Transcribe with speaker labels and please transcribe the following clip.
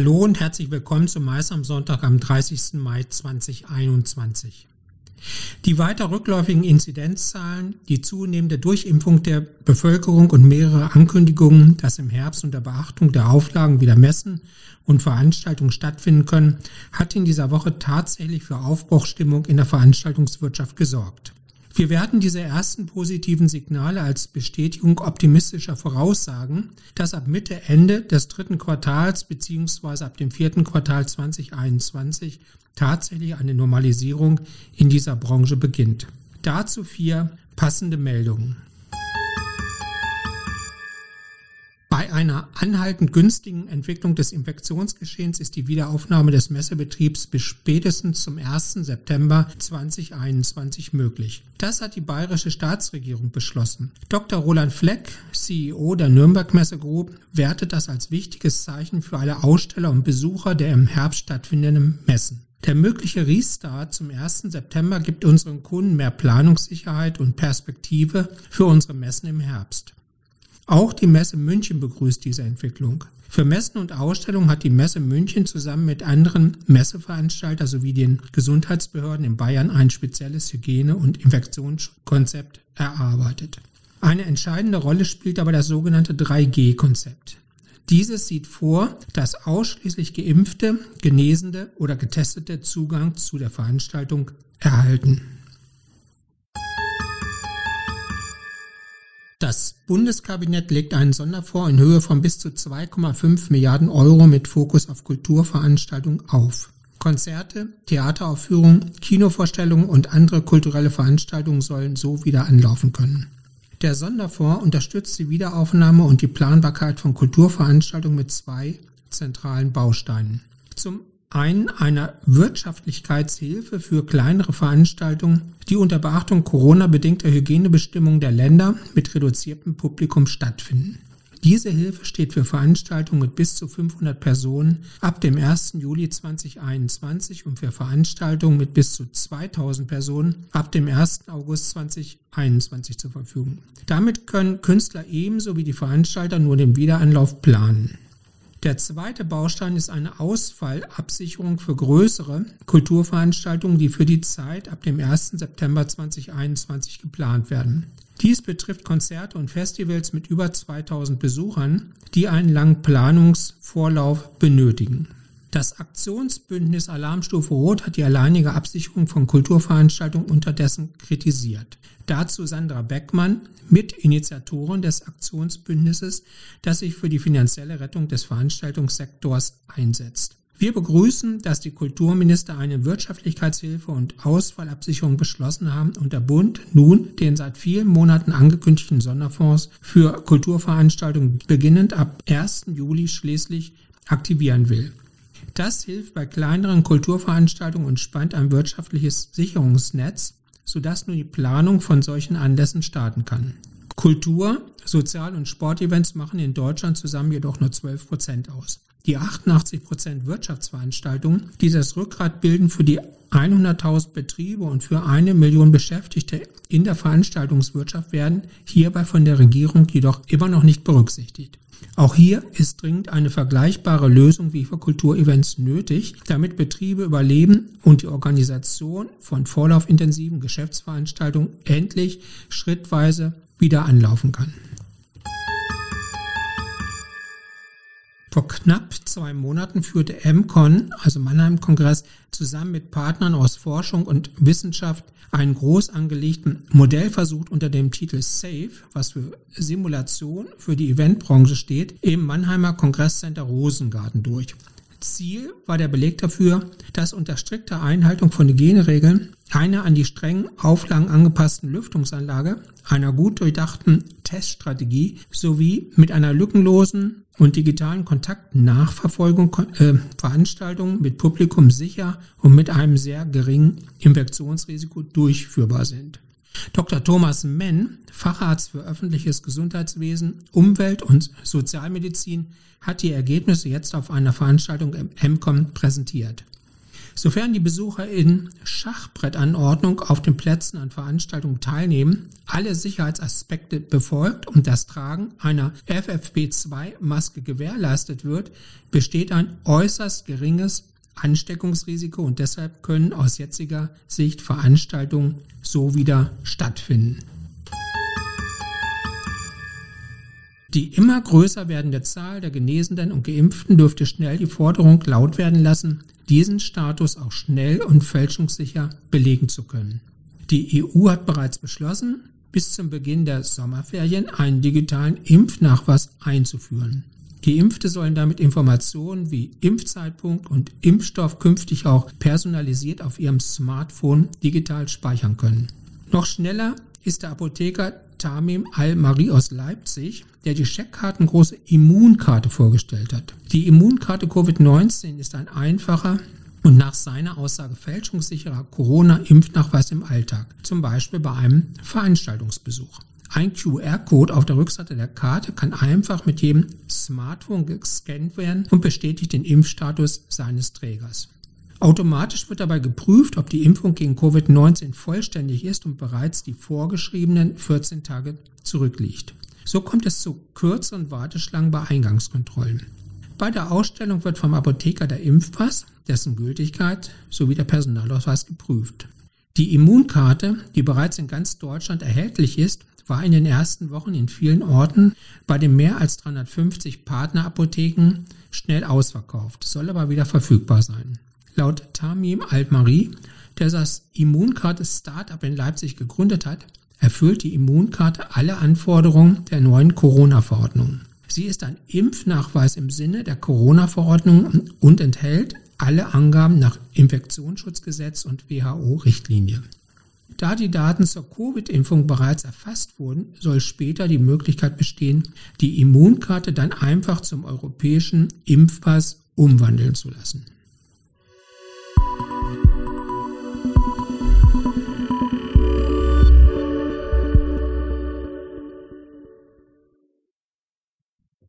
Speaker 1: Hallo und herzlich willkommen zum Mais am Sonntag am 30. Mai 2021. Die weiter rückläufigen Inzidenzzahlen, die zunehmende Durchimpfung der Bevölkerung und mehrere Ankündigungen, dass im Herbst unter Beachtung der Auflagen wieder Messen und Veranstaltungen stattfinden können, hat in dieser Woche tatsächlich für Aufbruchstimmung in der Veranstaltungswirtschaft gesorgt. Wir werten diese ersten positiven Signale als Bestätigung optimistischer Voraussagen, dass ab Mitte, Ende des dritten Quartals beziehungsweise ab dem vierten Quartal 2021 tatsächlich eine Normalisierung in dieser Branche beginnt. Dazu vier passende Meldungen. Bei einer anhaltend günstigen Entwicklung des Infektionsgeschehens ist die Wiederaufnahme des Messebetriebs bis spätestens zum 1. September 2021 möglich. Das hat die bayerische Staatsregierung beschlossen. Dr. Roland Fleck, CEO der Nürnberg Messe Group, wertet das als wichtiges Zeichen für alle Aussteller und Besucher der im Herbst stattfindenden Messen. Der mögliche Restart zum 1. September gibt unseren Kunden mehr Planungssicherheit und Perspektive für unsere Messen im Herbst. Auch die Messe München begrüßt diese Entwicklung. Für Messen und Ausstellungen hat die Messe München zusammen mit anderen Messeveranstaltern sowie den Gesundheitsbehörden in Bayern ein spezielles Hygiene- und Infektionskonzept erarbeitet. Eine entscheidende Rolle spielt aber das sogenannte 3G-Konzept. Dieses sieht vor, dass ausschließlich geimpfte, Genesende oder Getestete Zugang zu der Veranstaltung erhalten. Das Bundeskabinett legt einen Sonderfonds in Höhe von bis zu 2,5 Milliarden Euro mit Fokus auf Kulturveranstaltungen auf. Konzerte, Theateraufführungen, Kinovorstellungen und andere kulturelle Veranstaltungen sollen so wieder anlaufen können. Der Sonderfonds unterstützt die Wiederaufnahme und die Planbarkeit von Kulturveranstaltungen mit zwei zentralen Bausteinen. Zum einen einer Wirtschaftlichkeitshilfe für kleinere Veranstaltungen, die unter Beachtung Corona-bedingter Hygienebestimmungen der Länder mit reduziertem Publikum stattfinden. Diese Hilfe steht für Veranstaltungen mit bis zu 500 Personen ab dem 1. Juli 2021 und für Veranstaltungen mit bis zu 2000 Personen ab dem 1. August 2021 zur Verfügung. Damit können Künstler ebenso wie die Veranstalter nur den Wiederanlauf planen. Der zweite Baustein ist eine Ausfallabsicherung für größere Kulturveranstaltungen, die für die Zeit ab dem 1. September 2021 geplant werden. Dies betrifft Konzerte und Festivals mit über 2000 Besuchern, die einen langen Planungsvorlauf benötigen. Das Aktionsbündnis Alarmstufe Rot hat die alleinige Absicherung von Kulturveranstaltungen unterdessen kritisiert. Dazu Sandra Beckmann, Mitinitiatorin des Aktionsbündnisses, das sich für die finanzielle Rettung des Veranstaltungssektors einsetzt. Wir begrüßen, dass die Kulturminister eine Wirtschaftlichkeitshilfe und Ausfallabsicherung beschlossen haben und der Bund nun den seit vielen Monaten angekündigten Sonderfonds für Kulturveranstaltungen beginnend ab 1. Juli schließlich aktivieren will. Das hilft bei kleineren Kulturveranstaltungen und spannt ein wirtschaftliches Sicherungsnetz sodass nun die Planung von solchen Anlässen starten kann. Kultur, Sozial- und Sportevents machen in Deutschland zusammen jedoch nur 12 Prozent aus. Die 88 Prozent Wirtschaftsveranstaltungen, die das Rückgrat bilden für die 100.000 Betriebe und für eine Million Beschäftigte in der Veranstaltungswirtschaft, werden hierbei von der Regierung jedoch immer noch nicht berücksichtigt. Auch hier ist dringend eine vergleichbare Lösung wie für Kulturevents nötig, damit Betriebe überleben und die Organisation von vorlaufintensiven Geschäftsveranstaltungen endlich schrittweise wieder anlaufen kann. Vor knapp zwei Monaten führte MCON, also Mannheim Kongress, zusammen mit Partnern aus Forschung und Wissenschaft einen groß angelegten Modellversuch unter dem Titel SAFE, was für Simulation für die Eventbranche steht, im Mannheimer Kongresscenter Rosengarten durch. Ziel war der Beleg dafür, dass unter strikter Einhaltung von Hygieneregeln einer an die strengen Auflagen angepassten Lüftungsanlage, einer gut durchdachten Teststrategie sowie mit einer lückenlosen und digitalen Kontaktnachverfolgung äh, Veranstaltungen mit Publikum sicher und mit einem sehr geringen Infektionsrisiko durchführbar sind. Dr. Thomas Menn, Facharzt für öffentliches Gesundheitswesen, Umwelt und Sozialmedizin, hat die Ergebnisse jetzt auf einer Veranstaltung im MCOM präsentiert. Sofern die Besucher in Schachbrettanordnung auf den Plätzen an Veranstaltungen teilnehmen, alle Sicherheitsaspekte befolgt und das Tragen einer FFP2-Maske gewährleistet wird, besteht ein äußerst geringes Ansteckungsrisiko und deshalb können aus jetziger Sicht Veranstaltungen so wieder stattfinden. Die immer größer werdende Zahl der Genesenen und Geimpften dürfte schnell die Forderung laut werden lassen, diesen Status auch schnell und fälschungssicher belegen zu können. Die EU hat bereits beschlossen, bis zum Beginn der Sommerferien einen digitalen Impfnachweis einzuführen. Geimpfte sollen damit Informationen wie Impfzeitpunkt und Impfstoff künftig auch personalisiert auf ihrem Smartphone digital speichern können. Noch schneller ist der Apotheker Tamim Al-Mari aus Leipzig, der die Scheckkartengroße Immunkarte vorgestellt hat. Die Immunkarte Covid-19 ist ein einfacher und nach seiner Aussage fälschungssicherer Corona-Impfnachweis im Alltag, zum Beispiel bei einem Veranstaltungsbesuch. Ein QR-Code auf der Rückseite der Karte kann einfach mit jedem Smartphone gescannt werden und bestätigt den Impfstatus seines Trägers. Automatisch wird dabei geprüft, ob die Impfung gegen Covid-19 vollständig ist und bereits die vorgeschriebenen 14 Tage zurückliegt. So kommt es zu kürzeren Warteschlangen bei Eingangskontrollen. Bei der Ausstellung wird vom Apotheker der Impfpass, dessen Gültigkeit sowie der Personalausweis geprüft. Die Immunkarte, die bereits in ganz Deutschland erhältlich ist, war in den ersten Wochen in vielen Orten bei den mehr als 350 Partnerapotheken schnell ausverkauft, soll aber wieder verfügbar sein. Laut Tamim Al-Mari, der das Immunkarte Startup in Leipzig gegründet hat, erfüllt die Immunkarte alle Anforderungen der neuen Corona-Verordnung. Sie ist ein Impfnachweis im Sinne der Corona-Verordnung und enthält alle Angaben nach Infektionsschutzgesetz und WHO-Richtlinie. Da die Daten zur Covid-Impfung bereits erfasst wurden, soll später die Möglichkeit bestehen, die Immunkarte dann einfach zum europäischen Impfpass umwandeln zu lassen.